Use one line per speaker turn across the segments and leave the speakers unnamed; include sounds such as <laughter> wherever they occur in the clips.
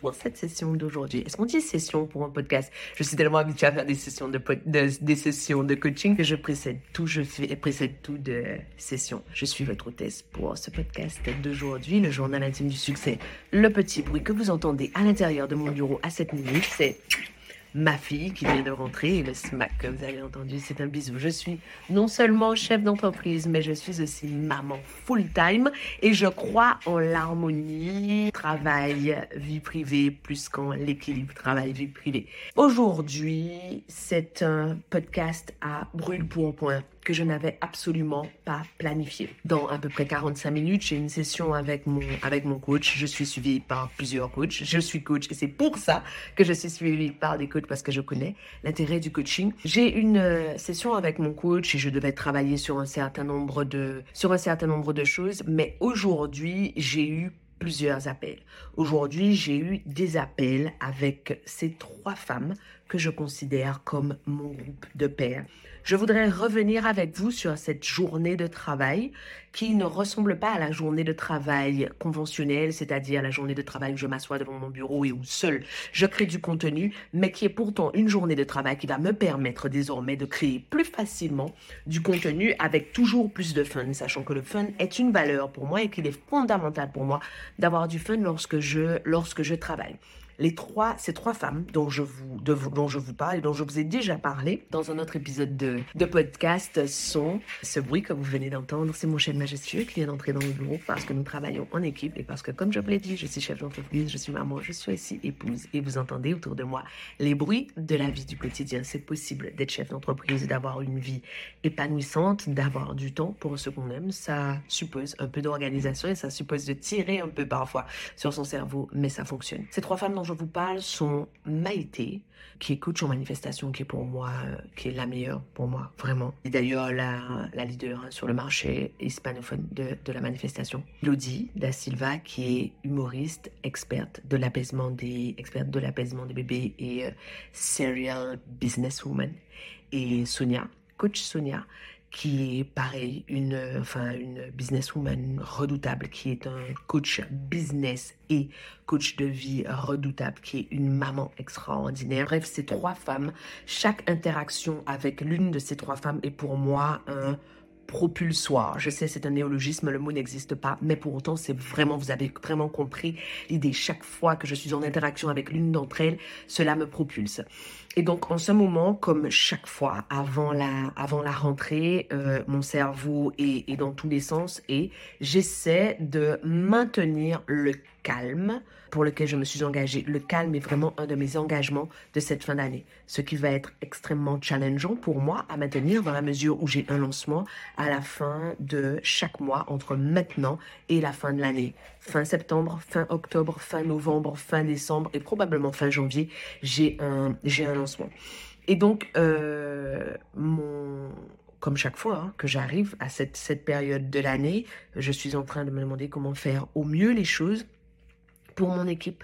pour cette session d'aujourd'hui. Est-ce qu'on dit session pour un podcast? Je suis tellement habituée à faire des sessions de, des sessions de coaching que je précède tout, je fais précède tout de session. Je suis votre hôtesse pour ce podcast d'aujourd'hui, le journal intime du succès. Le petit bruit que vous entendez à l'intérieur de mon bureau à cette minute, c'est ma fille qui vient de rentrer le smack que vous avez entendu, c'est un bisou. Je suis non seulement chef d'entreprise, mais je suis aussi maman full-time et je crois en l'harmonie travail, vie privée, plus qu'en l'équilibre travail-vie privée. Aujourd'hui, c'est un podcast à brûle pour point que je n'avais absolument pas planifié. Dans à peu près 45 minutes, j'ai une session avec mon, avec mon coach. Je suis suivie par plusieurs coachs. Je suis coach et c'est pour ça que je suis suivie par des coachs parce que je connais l'intérêt du coaching. J'ai une euh, session avec mon coach et je devais travailler sur un certain nombre de, sur un certain nombre de choses. Mais aujourd'hui, j'ai eu plusieurs appels. Aujourd'hui, j'ai eu des appels avec ces trois femmes que je considère comme mon groupe de pairs. Je voudrais revenir avec vous sur cette journée de travail qui ne ressemble pas à la journée de travail conventionnelle, c'est-à-dire la journée de travail où je m'assois devant mon bureau et où seul je crée du contenu, mais qui est pourtant une journée de travail qui va me permettre désormais de créer plus facilement du contenu avec toujours plus de fun, sachant que le fun est une valeur pour moi et qu'il est fondamental pour moi d'avoir du fun lorsque je, lorsque je travaille les trois, ces trois femmes dont je vous, dont je vous parle et dont je vous ai déjà parlé dans un autre épisode de, de podcast sont ce bruit que vous venez d'entendre, c'est mon chef majestueux qui vient d'entrer dans le bureau parce que nous travaillons en équipe et parce que, comme je vous l'ai dit, je suis chef d'entreprise, je suis maman, je suis aussi épouse et vous entendez autour de moi les bruits de la vie du quotidien. C'est possible d'être chef d'entreprise, d'avoir une vie épanouissante, d'avoir du temps pour ce qu'on aime. Ça suppose un peu d'organisation et ça suppose de tirer un peu parfois sur son cerveau, mais ça fonctionne. Ces trois femmes dont je vous parle sont Maïté, qui est coach en manifestation, qui est pour moi, qui est la meilleure pour moi, vraiment. Et d'ailleurs, la, leader sur le marché hispanophone de, de la manifestation. Lodi Da Silva, qui est humoriste, experte de l'apaisement des, experte de l'apaisement des bébés et euh, serial businesswoman. Et Sonia, coach Sonia, qui est pareil, une, enfin, une businesswoman redoutable, qui est un coach business et coach de vie redoutable, qui est une maman extraordinaire. Bref, ces trois femmes, chaque interaction avec l'une de ces trois femmes est pour moi un propulsoire. Je sais, c'est un néologisme, le mot n'existe pas, mais pour autant, c'est vraiment, vous avez vraiment compris l'idée. Chaque fois que je suis en interaction avec l'une d'entre elles, cela me propulse. Et donc, en ce moment, comme chaque fois, avant la, avant la rentrée, euh, mon cerveau est, est dans tous les sens et j'essaie de maintenir le calme pour lequel je me suis engagée. Le calme est vraiment un de mes engagements de cette fin d'année, ce qui va être extrêmement challengeant pour moi à maintenir dans la mesure où j'ai un lancement à la fin de chaque mois entre maintenant et la fin de l'année. Fin septembre, fin octobre, fin novembre, fin décembre et probablement fin janvier, j'ai un, j'ai un lancement. Et donc, euh, mon, comme chaque fois hein, que j'arrive à cette, cette période de l'année, je suis en train de me demander comment faire au mieux les choses pour mon équipe,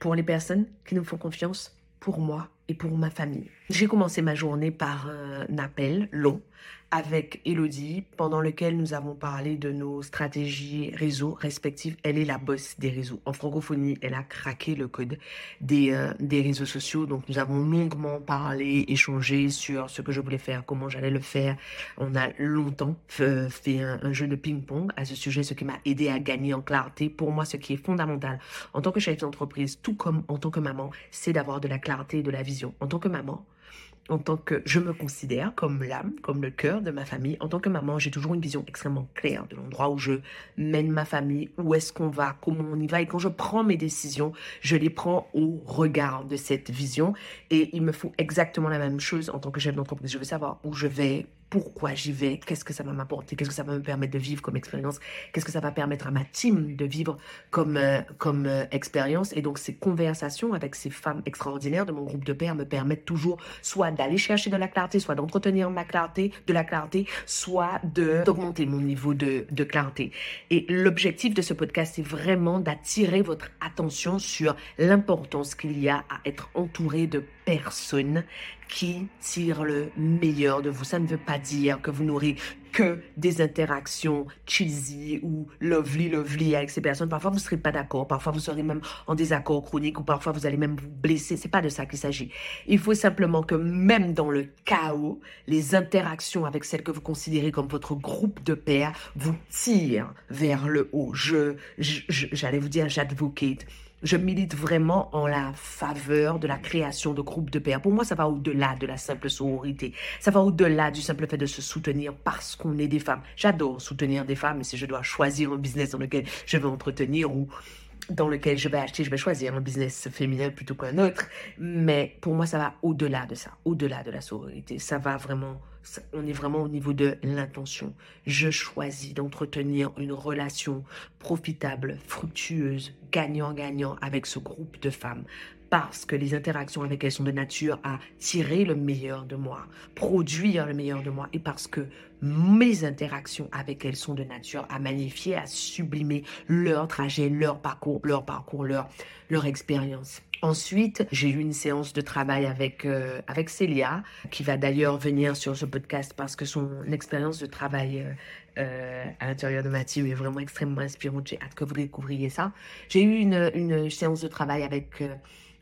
pour les personnes qui nous font confiance, pour moi et pour ma famille. J'ai commencé ma journée par un appel long avec Elodie, pendant lequel nous avons parlé de nos stratégies réseau respectives. Elle est la boss des réseaux. En francophonie, elle a craqué le code des, euh, des réseaux sociaux. Donc, nous avons longuement parlé, échangé sur ce que je voulais faire, comment j'allais le faire. On a longtemps fait un, un jeu de ping-pong à ce sujet, ce qui m'a aidé à gagner en clarté. Pour moi, ce qui est fondamental en tant que chef d'entreprise, tout comme en tant que maman, c'est d'avoir de la clarté et de la vision. En tant que maman, en tant que je me considère comme l'âme, comme le cœur de ma famille. En tant que maman, j'ai toujours une vision extrêmement claire de l'endroit où je mène ma famille, où est-ce qu'on va, comment on y va. Et quand je prends mes décisions, je les prends au regard de cette vision. Et il me faut exactement la même chose en tant que chef d'entreprise. Je veux savoir où je vais, pourquoi j'y vais, qu'est-ce que ça va m'apporter, qu'est-ce que ça va me permettre de vivre comme expérience, qu'est-ce que ça va permettre à ma team de vivre comme, euh, comme euh, expérience. Et donc ces conversations avec ces femmes extraordinaires de mon groupe de pairs me permettent toujours soit d'aller chercher de la clarté, soit d'entretenir ma clarté, de la clarté, soit d'augmenter mon niveau de, de clarté. Et l'objectif de ce podcast, c'est vraiment d'attirer votre attention sur l'importance qu'il y a à être entouré de personnes qui tirent le meilleur de vous. Ça ne veut pas dire que vous n'aurez que des interactions cheesy ou lovely, lovely avec ces personnes. Parfois, vous ne serez pas d'accord. Parfois, vous serez même en désaccord chronique ou parfois, vous allez même vous blesser. C'est pas de ça qu'il s'agit. Il faut simplement que même dans le chaos, les interactions avec celles que vous considérez comme votre groupe de pairs vous tirent vers le haut. Je, j'allais vous dire, j'advocate je milite vraiment en la faveur de la création de groupes de pairs. Pour moi, ça va au-delà de la simple sororité. Ça va au-delà du simple fait de se soutenir parce qu'on est des femmes. J'adore soutenir des femmes, si je dois choisir un business dans lequel je veux entretenir ou dans lequel je vais acheter, je vais choisir un business féminin plutôt qu'un autre. Mais pour moi, ça va au-delà de ça, au-delà de la sororité. Ça va vraiment on est vraiment au niveau de l'intention. Je choisis d'entretenir une relation profitable, fructueuse, gagnant-gagnant avec ce groupe de femmes parce que les interactions avec elles sont de nature à tirer le meilleur de moi, produire le meilleur de moi, et parce que mes interactions avec elles sont de nature à magnifier, à sublimer leur trajet, leur parcours, leur parcours, leur, expérience. Ensuite, j'ai eu une séance de travail avec euh, avec Célia, qui va d'ailleurs venir sur ce podcast parce que son expérience de travail euh, euh, à l'intérieur de ma team est vraiment extrêmement inspirante. J'ai hâte que vous découvriez ça. J'ai eu une, une séance de travail avec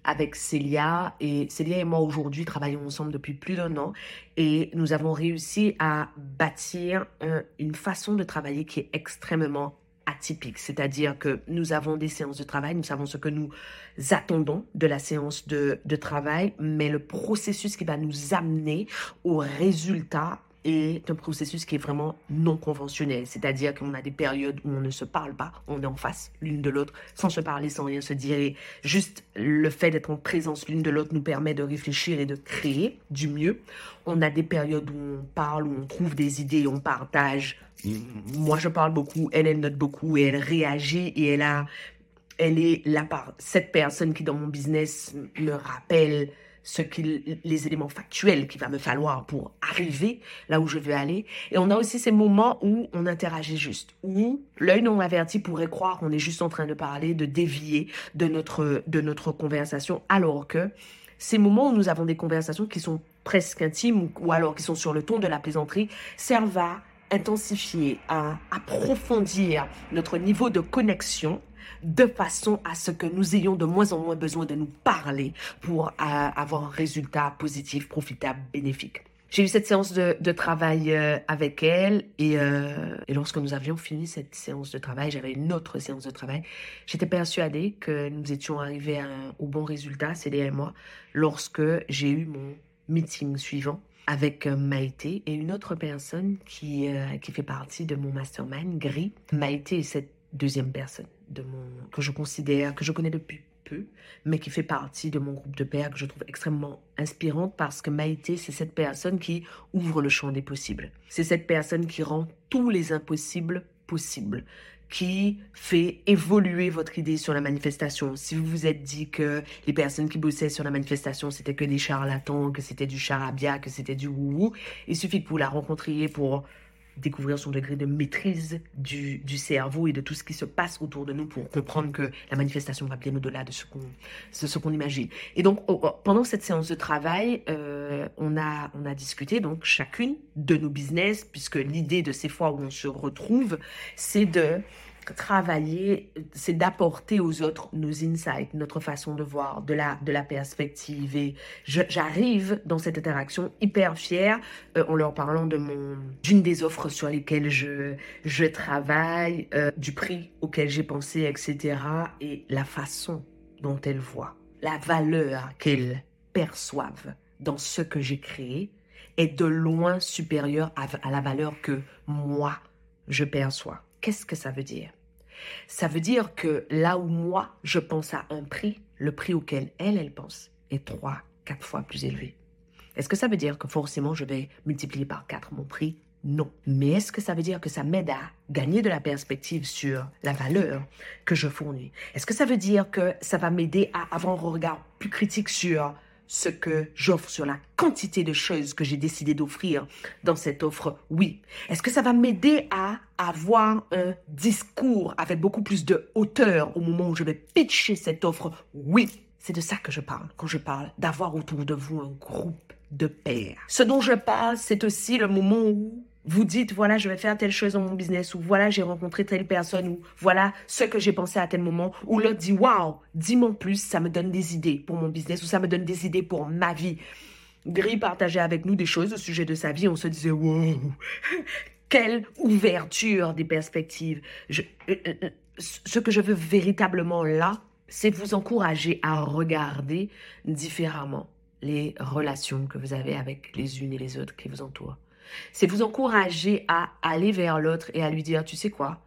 avec Célia et Célia et moi aujourd'hui travaillons ensemble depuis plus d'un an et nous avons réussi à bâtir une façon de travailler qui est extrêmement atypique, c'est-à-dire que nous avons des séances de travail, nous savons ce que nous attendons de la séance de, de travail, mais le processus qui va nous amener au résultat est un processus qui est vraiment non conventionnel. C'est-à-dire qu'on a des périodes où on ne se parle pas, on est en face l'une de l'autre, sans se parler, sans rien se dire. juste le fait d'être en présence l'une de l'autre nous permet de réfléchir et de créer du mieux. On a des périodes où on parle, où on trouve des idées, on partage. Moi, je parle beaucoup, elle, elle note beaucoup et elle réagit et elle a, elle est là par cette personne qui dans mon business me rappelle qui, les éléments factuels qu'il va me falloir pour arriver là où je veux aller. Et on a aussi ces moments où on interagit juste, où l'œil non averti pourrait croire qu'on est juste en train de parler, de dévier de notre, de notre conversation, alors que ces moments où nous avons des conversations qui sont presque intimes ou alors qui sont sur le ton de la plaisanterie servent à intensifier, à approfondir notre niveau de connexion de façon à ce que nous ayons de moins en moins besoin de nous parler pour euh, avoir un résultat positif, profitable, bénéfique. J'ai eu cette séance de, travail euh, avec elle euh, et, lorsque nous avions fini cette séance de travail, j'avais une autre séance de travail. J'étais persuadée que nous étions arrivés au bon résultat, Célia et moi, lorsque j'ai eu mon meeting suivant avec Maïté et une autre personne qui, qui fait partie de mon mastermind, Gris. Maïté est cette deuxième personne de que je considère, que je connais depuis peu, mais qui fait partie de mon groupe de pères que je trouve extrêmement inspirante parce que Maïté, c'est cette personne qui ouvre le champ des possibles. C'est cette personne qui rend tous les impossibles possibles qui fait évoluer votre idée sur la manifestation. Si vous vous êtes dit que les personnes qui bossaient sur la manifestation, c'était que des charlatans, que c'était du charabia, que c'était du wou il suffit que vous la rencontriez pour découvrir son degré de maîtrise du, du, cerveau et de tout ce qui se passe autour de nous pour comprendre que la manifestation va bien au-delà de ce qu'on ce qu'on imagine. Et donc pendant cette séance de travail, euh, on a on a discuté donc chacune de nos business puisque l'idée de ces fois où on se retrouve, c'est de travailler, c'est d'apporter aux autres nos insights, notre façon de voir, de la, de la perspective. Et j'arrive dans cette interaction hyper fière euh, en leur parlant de mon, d'une des offres sur lesquelles je, je travaille, euh, du prix auquel j'ai pensé, etc. Et la façon dont elles voient, la valeur qu'elles perçoivent dans ce que j'ai créé est de loin supérieure à la valeur que moi je perçois. Qu'est-ce que ça veut dire? Ça veut dire que là où moi, je pense à un prix, le prix auquel elle, elle pense est trois, quatre fois plus élevé. Est-ce que ça veut dire que forcément je vais multiplier par 4 mon prix? Non. Mais est-ce que ça veut dire que ça m'aide à gagner de la perspective sur la valeur que je fournis? Est-ce que ça veut dire que ça va m'aider à avoir un regard plus critique sur ce que j'offre, sur la quantité de choses que j'ai décidé d'offrir dans cette offre, oui. Est-ce que ça va m'aider à avoir un discours avec beaucoup plus de hauteur au moment où je vais pitcher cette offre, oui. C'est de ça que je parle quand je parle d'avoir autour de vous un groupe de pairs. Ce dont je parle, c'est aussi le moment où vous dites, voilà, je vais faire telle chose dans mon business, ou voilà, j'ai rencontré telle personne, ou voilà ce que j'ai pensé à tel moment, ou l'autre dit, waouh, dis-moi plus, ça me donne des idées pour mon business, ou ça me donne des idées pour ma vie. Gris partageait avec nous des choses au sujet de sa vie, on se disait, wow, <laughs> quelle ouverture des perspectives. Euh, euh, euh, ce que je veux véritablement là, c'est vous encourager à regarder différemment les relations que vous avez avec les unes et les autres qui vous entourent. C'est vous encourager à aller vers l'autre et à lui dire, tu sais quoi,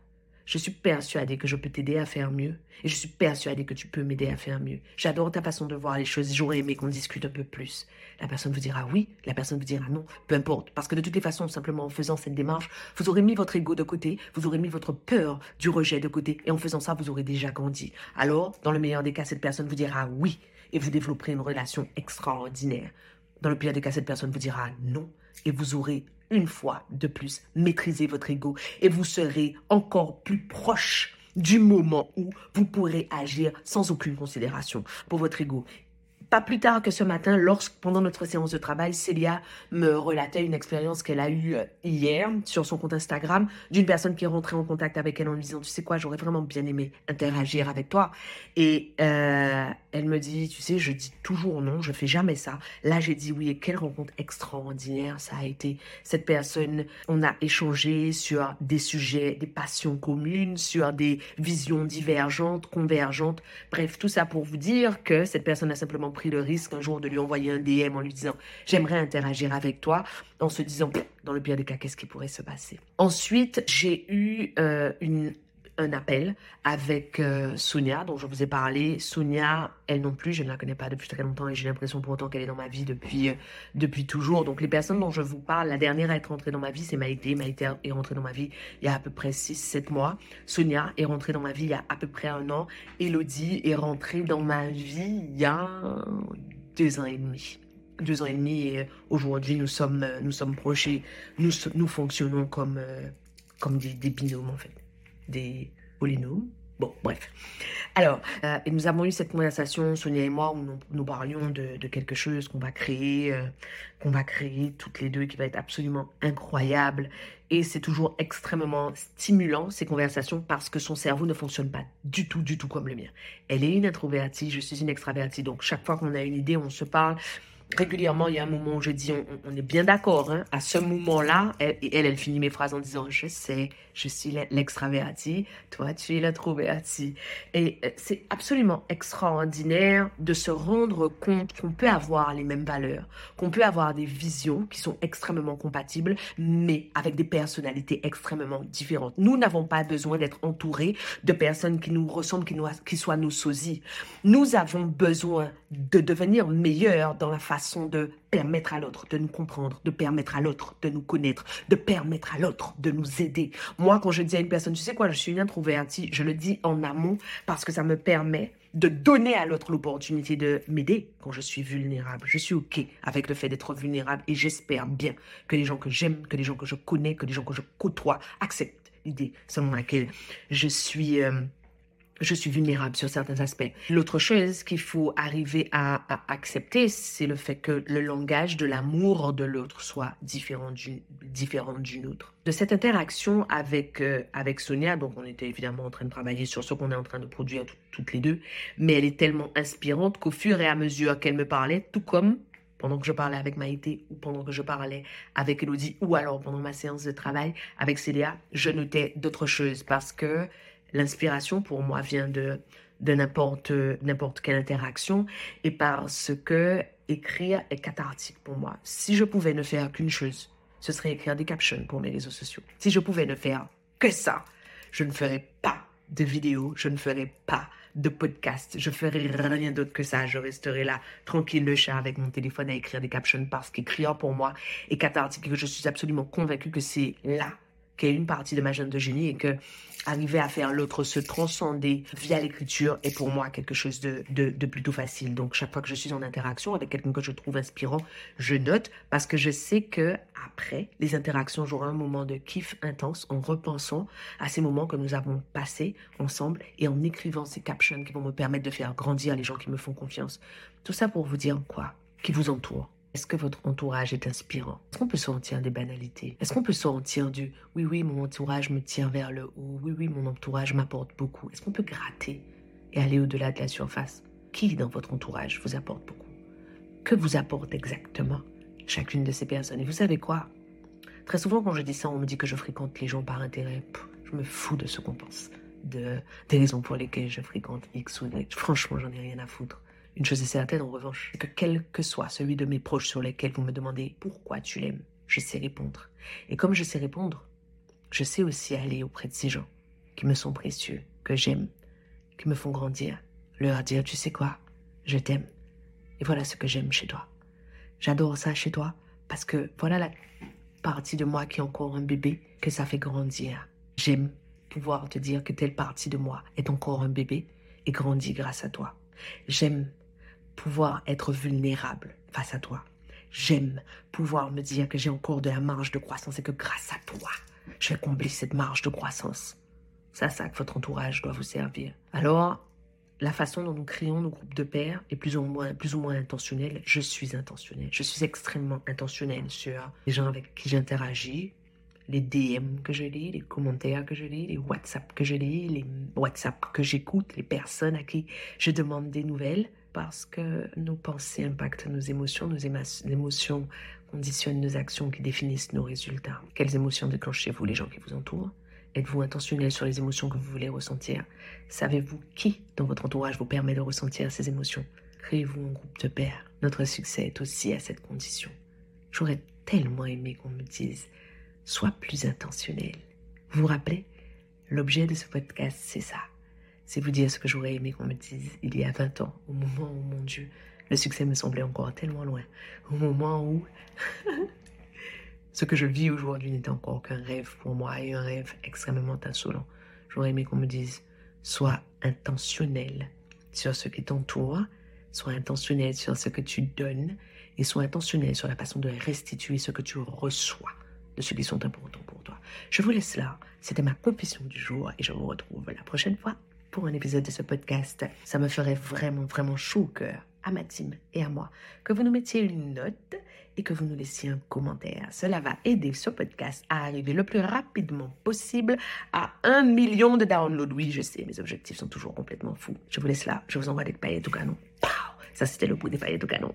je suis persuadée que je peux t'aider à faire mieux. Et je suis persuadée que tu peux m'aider à faire mieux. J'adore ta façon de voir les choses. J'aurais aimé qu'on discute un peu plus. La personne vous dira oui, la personne vous dira non, peu importe. Parce que de toutes les façons, simplement en faisant cette démarche, vous aurez mis votre ego de côté, vous aurez mis votre peur du rejet de côté. Et en faisant ça, vous aurez déjà grandi. Alors, dans le meilleur des cas, cette personne vous dira oui. Et vous développerez une relation extraordinaire. Dans le pire des cas, cette personne vous dira non. Et vous aurez une fois de plus maîtriser votre ego et vous serez encore plus proche du moment où vous pourrez agir sans aucune considération pour votre ego. Pas plus tard que ce matin, lorsque pendant notre séance de travail, Célia me relatait une expérience qu'elle a eue euh, hier sur son compte Instagram d'une personne qui est rentrée en contact avec elle en lui disant, tu sais quoi, j'aurais vraiment bien aimé interagir avec toi. Et euh, elle me dit, tu sais, je dis toujours non, je fais jamais ça. Là, j'ai dit oui et quelle rencontre extraordinaire ça a été. Cette personne, on a échangé sur des sujets, des passions communes, sur des visions divergentes, convergentes. Bref, tout ça pour vous dire que cette personne a simplement pris le risque un jour de lui envoyer un DM en lui disant j'aimerais interagir avec toi, en se disant dans le pire des cas qu'est-ce qui pourrait se passer? Ensuite, j'ai eu euh, une un appel avec euh, Sonia, dont je vous ai parlé. Sonia, elle non plus, je ne la connais pas depuis très longtemps et j'ai l'impression pour autant qu'elle est dans ma vie depuis, euh, depuis toujours. Donc les personnes dont je vous parle, la dernière à être rentrée dans ma vie, c'est Maïté. Maïté est rentrée dans ma vie il y a à peu près 6-7 mois. Sonia est rentrée dans ma vie il y a à peu près un an. Elodie est rentrée dans ma vie il y a deux ans et demi deux ans et demi et aujourd'hui nous sommes nous sommes proches nous nous fonctionnons comme comme des binômes en fait des polynômes. Bon, bref. Alors, euh, nous avons eu cette conversation, Sonia et moi, où nous, parlions de, quelque chose qu'on va créer, euh, qu'on va créer toutes les deux, qui va être absolument incroyable. Et c'est toujours extrêmement stimulant, ces conversations, parce que son cerveau ne fonctionne pas du tout, du tout comme le mien. Elle est une introvertie, je suis une extravertie. Donc, chaque fois qu'on a une idée, on se parle régulièrement, il y a un moment où je dis, on, est bien d'accord. Hein. À ce moment-là, elle, elle, finit mes phrases en disant, je sais, je suis l'extraverti, toi, tu es l'introverti. Et euh, c'est absolument extraordinaire de se rendre compte qu'on peut avoir les mêmes valeurs, qu'on peut avoir des visions qui sont extrêmement compatibles, mais avec des personnalités extrêmement différentes. Nous n'avons pas besoin d'être entourés de personnes qui nous ressemblent, qui, qui soient nos sosies. Nous avons besoin de devenir meilleurs dans la façon de permettre à l'autre de nous comprendre, de permettre à l'autre de nous connaître, de permettre à l'autre de nous aider. Moi, quand je dis à une personne, tu sais quoi, je suis introvertie, je le dis en amont parce que ça me permet de donner à l'autre l'opportunité de m'aider quand je suis vulnérable. Je suis OK avec le fait d'être vulnérable et j'espère bien que les gens que j'aime, que les gens que je connais, que les gens que je côtoie acceptent l'idée selon laquelle je suis... Euh, je suis vulnérable sur certains aspects. L'autre chose qu'il faut arriver à, accepter, c'est le fait que le langage de l'amour de l'autre soit différent d'une différent d'une autre. De cette interaction avec euh, avec Sonia, donc on était évidemment en train de travailler sur ce qu'on est en train de produire toutes les deux, mais elle est tellement inspirante qu'au fur et à mesure qu'elle me parlait, tout comme pendant que je parlais avec Maïté ou pendant que je parlais avec Elodie ou alors pendant ma séance de travail avec Célia, je notais d'autres choses parce que L'inspiration pour moi vient de, de n'importe, n'importe quelle interaction et parce que écrire est cathartique pour moi. Si je pouvais ne faire qu'une chose, ce serait écrire des captions pour mes réseaux sociaux. Si je pouvais ne faire que ça, je ne ferais pas de vidéos, je ne ferai pas de podcast, je ferai rien d'autre que ça. Je resterai là, tranquille, le chat, avec mon téléphone à écrire des captions parce qu'écrire pour moi est cathartique et que je suis absolument convaincue que c'est là qu'est une partie de ma jeune de génie et que arriver à faire l'autre se transcender via l'écriture est pour moi quelque chose de, de, plutôt facile. Donc chaque fois que je suis en interaction avec quelqu'un que je trouve inspirant, je note parce que je sais que après les interactions, j'aurai un moment de kiff intense en repensant à ces moments que nous avons passés ensemble et en écrivant ces captions qui vont me permettre de faire grandir les gens qui me font confiance. Tout ça pour vous dire quoi? Qui vous entoure est-ce que votre entourage est inspirant? Est-ce qu'on peut sortir des banalités? Est-ce qu'on peut sortir du oui, oui, mon entourage me tient vers le haut, oui, oui, mon entourage m'apporte beaucoup Est-ce qu'on peut gratter et aller au-delà de la surface? Qui dans votre entourage vous apporte beaucoup? Que vous apporte exactement chacune de ces personnes? Et vous savez quoi? Très souvent, quand je dis ça, on me dit que je fréquente les gens par intérêt. je me fous de ce qu'on pense, de, des raisons pour lesquelles je fréquente X ou Y. Franchement, j'en ai rien à foutre. Une chose est certaine en revanche, que quel que soit celui de mes proches sur lesquels vous me demandez pourquoi tu l'aimes, je sais répondre. Et comme je sais répondre, je sais aussi aller auprès de ces gens qui me sont précieux, que j'aime, qui me font grandir, leur dire tu sais quoi, je t'aime. Et voilà ce que j'aime chez toi. J'adore ça chez toi parce que voilà la partie de moi qui est encore un bébé que ça fait grandir. J'aime pouvoir te dire que telle partie de moi est encore un bébé et grandit grâce à toi. J'aime pouvoir être vulnérable face à toi. J'aime pouvoir me dire que j'ai encore de la marge de croissance et que grâce à toi, je vais combler cette marge de croissance. C'est à ça que votre entourage doit vous servir. Alors, la façon dont nous créons nos groupes de pairs est plus ou moins, plus ou moins intentionnelle. Je suis intentionnelle. Je suis extrêmement intentionnelle sur les gens avec qui j'interagis, les DM que je lis, les commentaires que je lis, les WhatsApp que je lis, les WhatsApp que j'écoute, les personnes à qui je demande des nouvelles parce que nos pensées impactent nos émotions, nos émotions conditionnent nos actions qui définissent nos résultats. Quelles émotions déclenchez-vous les gens qui vous entourent? Êtes-vous intentionnel sur les émotions que vous voulez ressentir? Savez-vous qui dans votre entourage vous permet de ressentir ces émotions? Créez-vous un groupe de pairs. Notre succès est aussi à cette condition. J'aurais tellement aimé qu'on me dise Sois plus intentionnel. Vous vous rappelez? L'objet de ce podcast, c'est ça c'est vous dire ce que j'aurais aimé qu'on me dise il y a 20 ans, au moment où, mon Dieu, le succès me semblait encore tellement loin, au moment où <laughs> ce que je vis aujourd'hui n'était encore qu'un rêve pour moi et un rêve extrêmement insolent. J'aurais aimé qu'on me dise sois intentionnel sur ce qui t'entoure, sois intentionnel sur ce que tu donnes et sois intentionnel sur la façon de restituer ce que tu reçois de ceux qui sont importants pour toi. Je vous laisse là. C'était ma confession du jour et je vous retrouve la prochaine fois pour un épisode de ce podcast. Ça me ferait vraiment, vraiment chaud au cœur à ma team et à moi que vous nous mettiez une note et que vous nous laissiez un commentaire. Cela va aider ce podcast à arriver le plus rapidement possible à un million de downloads. Oui, je sais, mes objectifs sont toujours complètement fous. Je vous laisse là, je vous envoie des paillettes au canon. Ça, c'était le bout des paillettes au canon.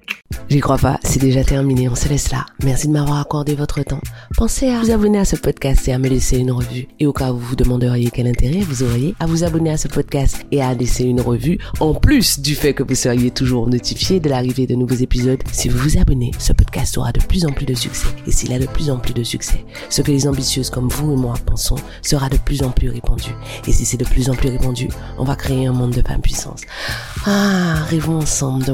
J'y crois pas, c'est déjà terminé, on se laisse là. Merci de m'avoir accordé votre temps. Pensez à vous abonner à ce podcast et à me laisser une revue. Et au cas où vous vous demanderiez quel intérêt vous auriez à vous abonner à ce podcast et à laisser une revue, en plus du fait que vous seriez toujours notifié de l'arrivée de nouveaux épisodes, si vous vous abonnez, ce podcast aura de plus en plus de succès. Et s'il a de plus en plus de succès, ce que les ambitieuses comme vous et moi pensons sera de plus en plus répandu. Et si c'est de plus en plus répandu, on va créer un monde de femmes puissance. Ah, rêvons ensemble